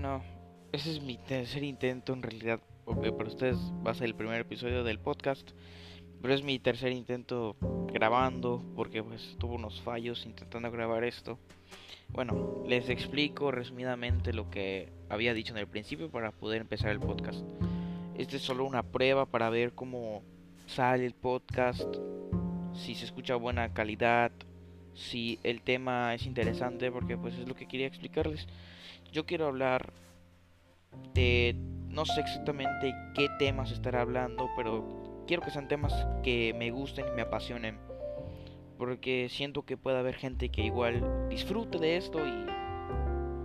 bueno, ese es mi tercer intento en realidad, porque para ustedes va a ser el primer episodio del podcast, pero es mi tercer intento grabando, porque pues tuve unos fallos intentando grabar esto. Bueno, les explico resumidamente lo que había dicho en el principio para poder empezar el podcast. Este es solo una prueba para ver cómo sale el podcast, si se escucha buena calidad, si el tema es interesante, porque pues es lo que quería explicarles. Yo quiero hablar de no sé exactamente qué temas estará hablando, pero quiero que sean temas que me gusten y me apasionen. Porque siento que puede haber gente que igual disfrute de esto y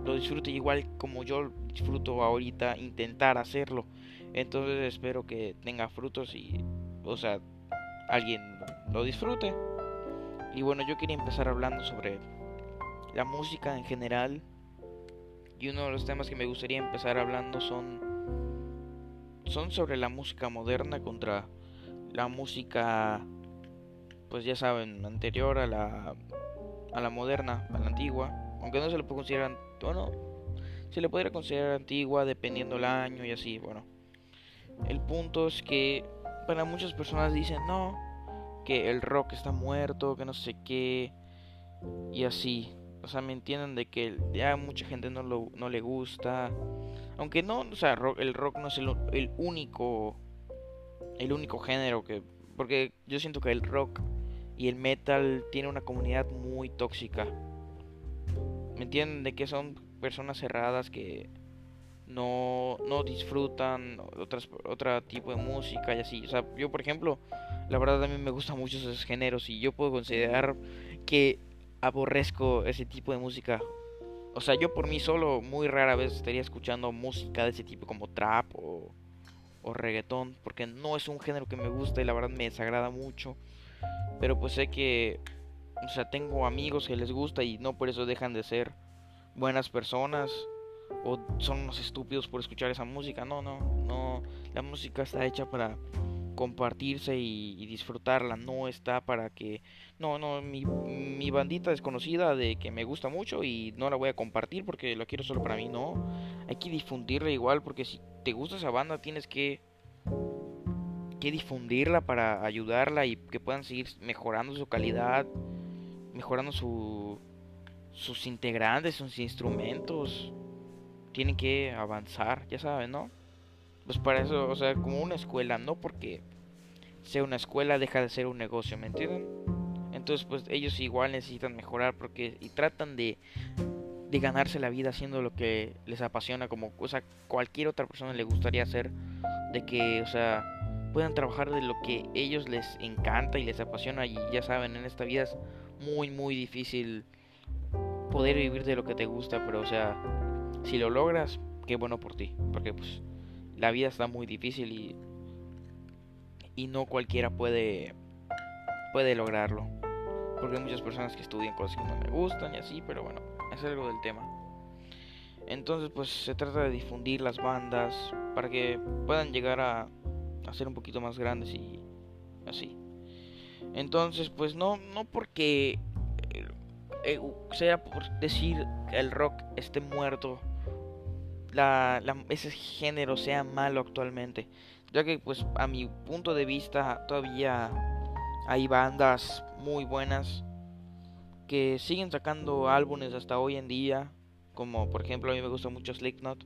lo disfrute igual como yo disfruto ahorita intentar hacerlo. Entonces espero que tenga frutos y, o sea, alguien lo disfrute. Y bueno, yo quería empezar hablando sobre la música en general. Y uno de los temas que me gustaría empezar hablando son son sobre la música moderna contra la música pues ya saben, anterior a la a la moderna, a la antigua, aunque no se le puede considerar, bueno, se le podría considerar antigua dependiendo el año y así, bueno. El punto es que para muchas personas dicen, "No, que el rock está muerto, que no sé qué y así." O sea, me entienden de que ya mucha gente no, lo, no le gusta. Aunque no, o sea, el rock no es el, el único el único género que porque yo siento que el rock y el metal tiene una comunidad muy tóxica. ¿Me entienden? De que son personas cerradas que no, no disfrutan otras, otro tipo de música y así. O sea, yo por ejemplo, la verdad a mí me gustan mucho esos géneros y yo puedo considerar que aborrezco ese tipo de música. O sea, yo por mí solo muy rara vez estaría escuchando música de ese tipo como trap o, o reggaetón, porque no es un género que me gusta y la verdad me desagrada mucho. Pero pues sé que, o sea, tengo amigos que les gusta y no por eso dejan de ser buenas personas o son unos estúpidos por escuchar esa música. No, no, no. La música está hecha para compartirse y, disfrutarla. No está para que... No, no, mi, mi bandita desconocida de que me gusta mucho y no la voy a compartir porque la quiero solo para mí. No, hay que difundirla igual porque si te gusta esa banda tienes que que difundirla para ayudarla y que puedan seguir mejorando su calidad, mejorando su, sus integrantes, sus instrumentos. Tienen que avanzar, ya saben, ¿no? Pues para eso, o sea, como una escuela, no porque sea una escuela deja de ser un negocio, ¿me entienden? Entonces, pues ellos igual necesitan mejorar porque y tratan de de ganarse la vida haciendo lo que les apasiona como o cualquier otra persona le gustaría hacer de que, o sea, puedan trabajar de lo que ellos les encanta y les apasiona y ya saben, en esta vida es muy muy difícil poder vivir de lo que te gusta, pero o sea, si lo logras, qué bueno por ti, porque pues la vida está muy difícil y y no cualquiera puede puede lograrlo. Porque hay muchas personas que estudian cosas que no me gustan y así, pero bueno, es algo del tema. Entonces, pues se trata de difundir las bandas para que puedan llegar a hacer un poquito más grandes y así. Entonces, pues no, no porque eh, eh, sea por decir que el rock esté muerto, la, ese género sea malo actualmente, ya que pues a mi punto de vista todavía hay bandas muy buenas que siguen sacando álbumes hasta hoy en día, como por ejemplo a mí me gusta mucho Slipknot,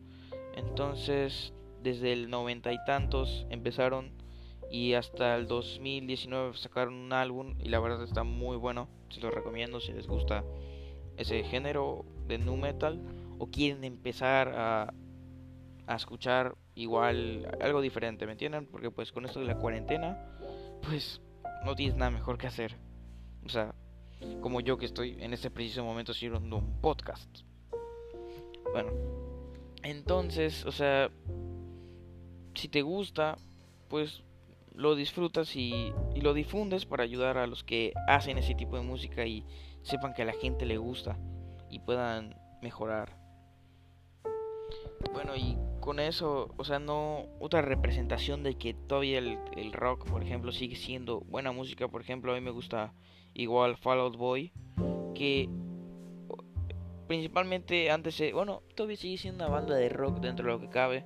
entonces desde el noventa y tantos empezaron y hasta el 2019 sacaron un álbum y la verdad está muy bueno, se lo recomiendo si les gusta ese género de nu metal o quieren empezar a, a escuchar igual algo diferente, ¿me entienden? Porque pues con esto de la cuarentena, pues no tienes nada mejor que hacer. O sea, como yo que estoy en este preciso momento haciendo un podcast. Bueno, entonces, o sea, si te gusta, pues lo disfrutas y, lo difundes para ayudar a los que hacen ese tipo de música y sepan que a la gente le gusta y puedan mejorar. Bueno, y con eso, o sea, no otra representación de que todavía el, el, rock, por ejemplo, sigue siendo buena música. Por ejemplo, a mí me gusta igual Fall Out Boy, que principalmente antes, bueno, todavía sigue siendo una banda de rock dentro de lo que cabe,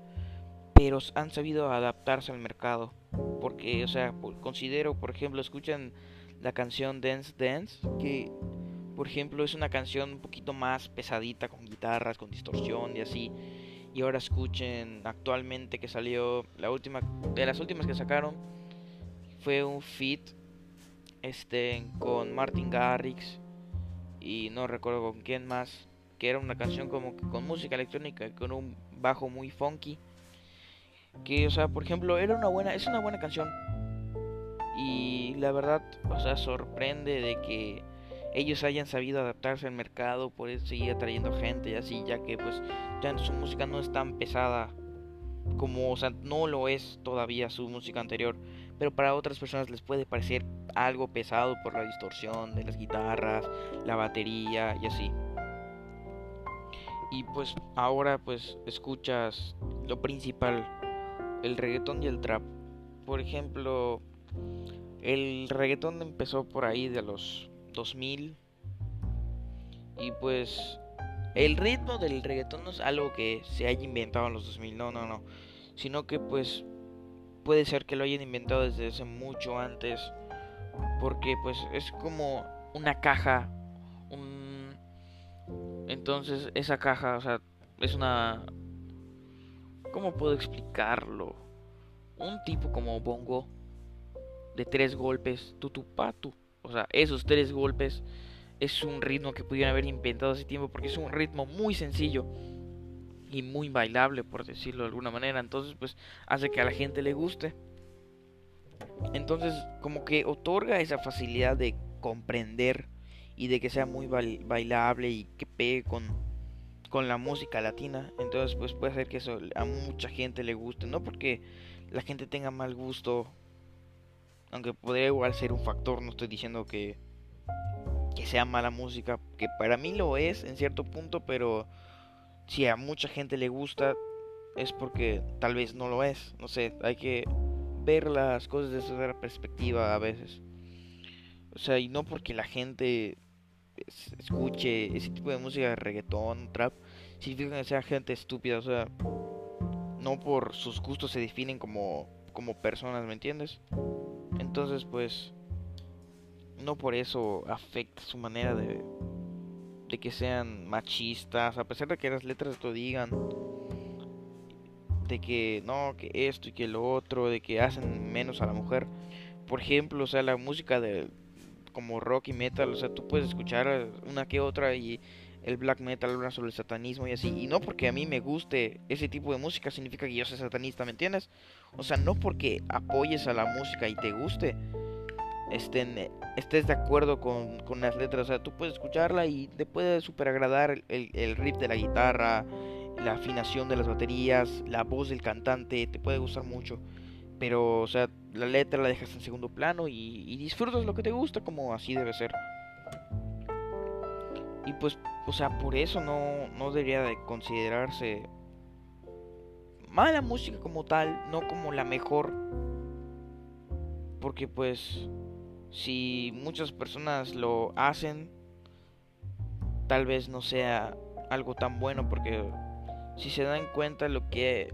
pero han sabido adaptarse al mercado. Porque, o sea, considero, por ejemplo, escuchan la canción Dance Dance, que, por ejemplo, es una canción un poquito más pesadita, con guitarras, con distorsión y así. Y ahora escuchen actualmente que salió la última, de las últimas que sacaron, fue un feat este, con Martin Garrix y no recuerdo con quién más, que era una canción como que con música electrónica, con un bajo muy funky. Que, o sea, por ejemplo, era una buena, es una buena canción. Y la verdad, o sea, sorprende de que ellos hayan sabido adaptarse al mercado, por eso seguir atrayendo gente y así, ya que pues ya su música no es tan pesada como, o sea, no lo es todavía su música anterior, pero para otras personas les puede parecer algo pesado por la distorsión de las guitarras, la batería y así. Y pues ahora pues escuchas lo principal, el reggaetón y el trap. Por ejemplo, el reggaetón empezó por ahí de los 2000 y pues el ritmo del reggaetón no es algo que se haya inventado en los 2000, no, no, no, sino que pues puede ser que lo hayan inventado desde hace mucho antes. Porque pues es como una caja un... entonces esa caja o sea es una cómo puedo explicarlo un tipo como bongo de tres golpes tutupatu o sea esos tres golpes es un ritmo que pudieron haber inventado hace tiempo porque es un ritmo muy sencillo y muy bailable por decirlo de alguna manera entonces pues hace que a la gente le guste entonces, como que otorga esa facilidad de comprender y de que sea muy bailable y que pegue con, con la música latina. Entonces, pues puede ser que eso a mucha gente le guste. No porque la gente tenga mal gusto, aunque podría igual ser un factor. No estoy diciendo que, que sea mala música, que para mí lo es en cierto punto, pero si a mucha gente le gusta, es porque tal vez no lo es. No sé, hay que ver las cosas desde otra perspectiva a veces. O sea, y no porque la gente escuche ese tipo de música reggaetón, trap, significa que sea gente estúpida. O sea, no por sus gustos se definen como, como personas, ¿me entiendes? Entonces, pues, no por eso afecta su manera de, de que sean machistas, a pesar de que las letras te digan de que no, que esto y que lo otro, de que hacen menos a la mujer. Por ejemplo, o sea, la música de como rock y metal, o sea, tú puedes escuchar una que otra y el black metal habla sobre el satanismo y así. Y no porque a mí me guste ese tipo de música significa que yo sea satanista, ¿me entiendes? O sea, no porque apoyes a la música y te guste, estén, estés de acuerdo con, con las letras. O sea, tú puedes escucharla y te puede super agradar el, el riff de la guitarra, la afinación de las baterías, la voz del cantante, te puede gustar mucho. Pero, o sea, la letra la dejas en segundo plano y, disfrutas lo que te gusta como así debe ser. Y pues, o sea, por eso no, no debería de considerarse mala música como tal, no como la mejor. Porque pues, si muchas personas lo hacen, tal vez no sea algo tan bueno porque si se dan cuenta lo que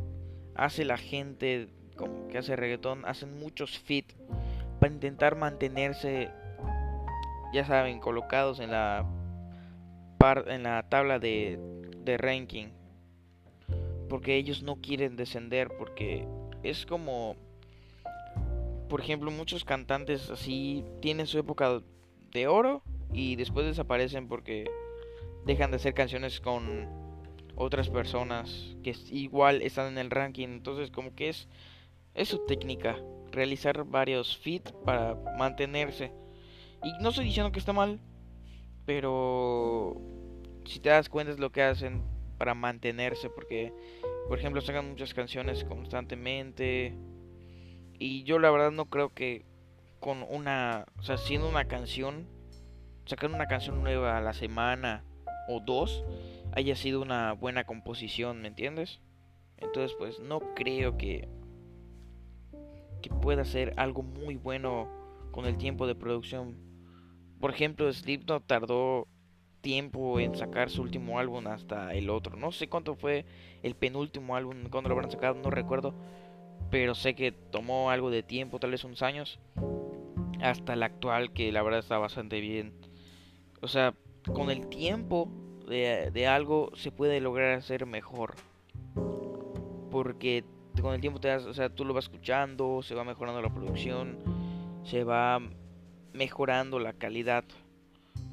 hace la gente como que hace reggaetón, hacen muchos fit para intentar mantenerse, ya saben, colocados en la en la tabla de, de ranking. Porque ellos no quieren descender, porque es como, por ejemplo, muchos cantantes así tienen su época de oro y después desaparecen porque dejan de hacer canciones con otras personas que igual están en el ranking. Entonces como que es, es su técnica, realizar varios fit para mantenerse. Y no estoy diciendo que está mal, pero si te das cuenta es lo que hacen para mantenerse, porque por ejemplo sacan muchas canciones constantemente. Y yo la verdad no creo que con una, o sea, siendo una canción, sacar una canción nueva a la semana o dos, haya sido una buena composición, ¿me entiendes? Entonces, pues no creo que que pueda ser algo muy bueno con el tiempo de producción. Por ejemplo, Slipknot tardó tiempo en sacar su último álbum hasta el otro. No sé cuánto fue el penúltimo álbum, cuando lo habrán sacado, no recuerdo. Pero sé que tomó algo de tiempo, tal vez unos años. Hasta el actual, que la verdad está bastante bien. O sea, con el tiempo de, de algo se puede lograr hacer mejor. Porque con el tiempo te das, o sea, tú lo vas escuchando, se va mejorando la producción, se va mejorando la calidad.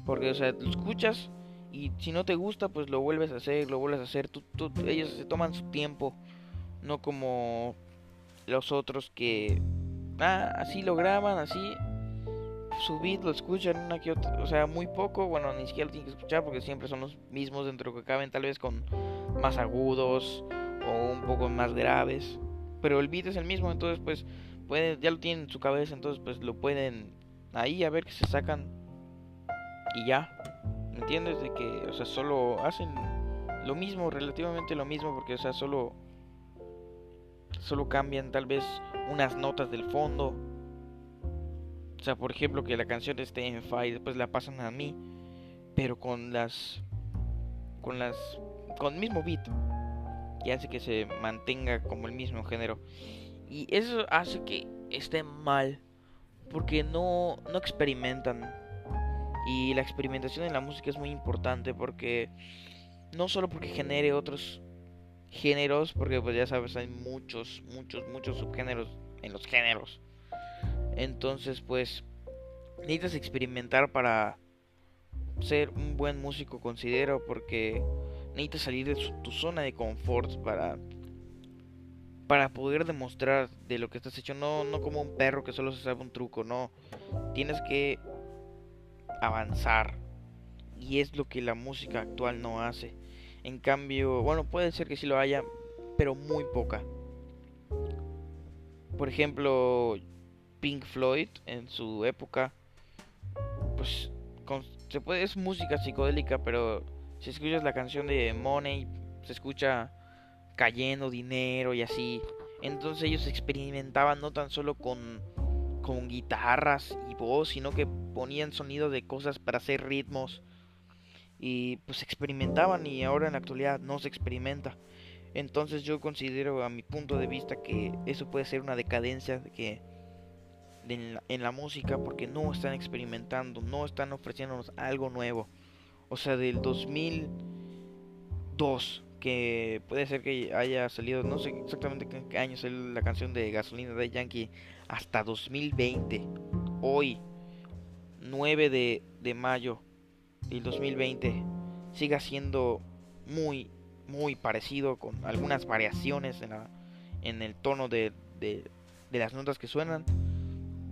Porque, o sea, lo escuchas y si no te gusta, pues lo vuelves a hacer, lo vuelves a hacer. Tú, ellos se toman su tiempo, no como los otros que, ah, así lo graban, así. Su beat lo escuchan una que otra, o sea, muy poco. Bueno, ni siquiera lo tienen que escuchar porque siempre son los mismos dentro que caben, tal vez con más agudos o un poco más graves. Pero el beat es el mismo, entonces, pues, pueden, ya lo tienen en su cabeza, entonces, pues, lo pueden ahí a ver que se sacan y ya. ¿Entiendes? De que, o sea, solo hacen lo mismo, relativamente lo mismo, porque, o sea, solo. Solo cambian tal vez unas notas del fondo. O sea, por ejemplo, que la canción esté en fa y después la pasan a mí, pero con las. con las. con el mismo beat. Y hace que se mantenga como el mismo género. Y eso hace que esté mal. Porque no, no experimentan y la experimentación en la música es muy importante porque no solo porque genere otros géneros, porque pues ya sabes, hay muchos, muchos, muchos subgéneros en los géneros. Entonces, pues necesitas experimentar para ser un buen músico, considero, porque necesitas salir de tu zona de confort para para poder demostrar de lo que estás hecho, no no como un perro que solo se sabe un truco, no. Tienes que avanzar. Y es lo que la música actual no hace. En cambio, bueno, puede ser que sí lo haya, pero muy poca. Por ejemplo, Pink Floyd en su época, pues se puede es música psicodélica, pero si escuchas la canción de Money, se escucha cayendo dinero y así. Entonces ellos experimentaban no tan solo con con guitarras y voz, sino que ponían sonido de cosas para hacer ritmos y pues experimentaban y ahora en la actualidad no se experimenta. Entonces yo considero a mi punto de vista que eso puede ser una decadencia de que en la, música porque no están experimentando, no están ofreciéndonos algo nuevo. O sea, del 2002 que puede ser que haya salido, no sé exactamente qué año salió la canción de Gasolina de Yankee, hasta 2020. Hoy, 9 de, de mayo del 2020, siga siendo muy, muy parecido, con algunas variaciones en, la, en el tono de, de, de las notas que suenan,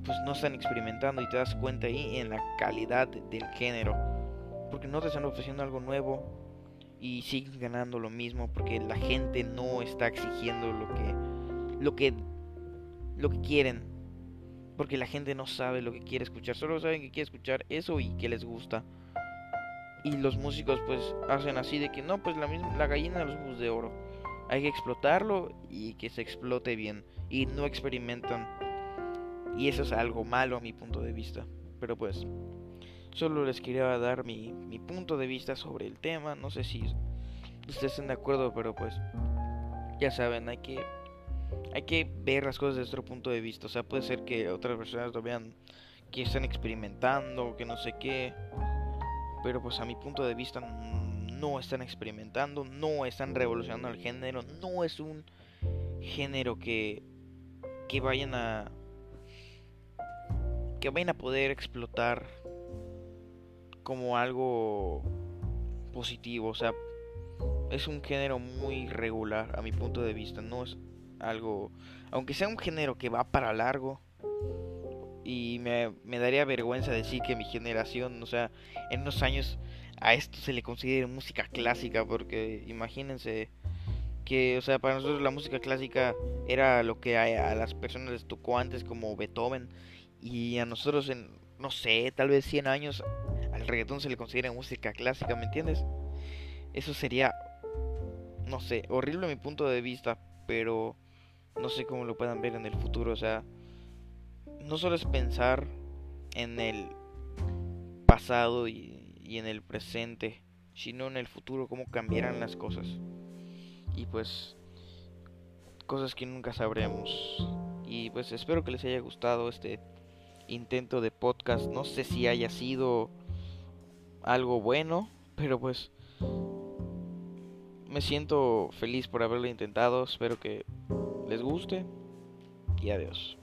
pues no están experimentando y te das cuenta ahí en la calidad del género. Porque no te están ofreciendo algo nuevo, y siguen ganando lo mismo porque la gente no está exigiendo lo que lo que lo que quieren porque la gente no sabe lo que quiere escuchar solo saben que quiere escuchar eso y que les gusta. Y los músicos pues hacen así de que no pues la misma la gallina de los huevos de oro hay que explotarlo y que se explote bien y no experimentan. Y eso es algo malo a mi punto de vista pero pues Solo les quería dar mi, mi punto de vista sobre el tema. No sé si ustedes están de acuerdo, pero pues ya saben, hay que hay que ver las cosas desde otro punto de vista. O sea, puede ser que otras personas lo vean que están experimentando, que no sé qué. Pero pues a mi punto de vista no están experimentando, no están revolucionando el género, no es un género que que vayan a que vayan a poder explotar como algo positivo, o sea, es un género muy regular a mi punto de vista, no es algo, aunque sea un género que va para largo, y me, daría vergüenza decir que mi generación, o sea, en unos años a esto se le considera música clásica, porque imagínense que, o sea, para nosotros la música clásica era lo que a, a las personas les tocó antes como Beethoven, y a nosotros en, no sé, tal vez 100 años el reggaetón se le considera música clásica, ¿me entiendes? Eso sería, no sé, horrible a mi punto de vista, pero no sé cómo lo puedan ver en el futuro. O sea, no solo es pensar en el pasado y, y en el presente, sino en el futuro, cómo cambiarán las cosas. Y pues, cosas que nunca sabremos. Y pues espero que les haya gustado este intento de podcast. No sé si haya sido algo bueno, pero pues me siento feliz por haberlo intentado, espero que les guste y adiós.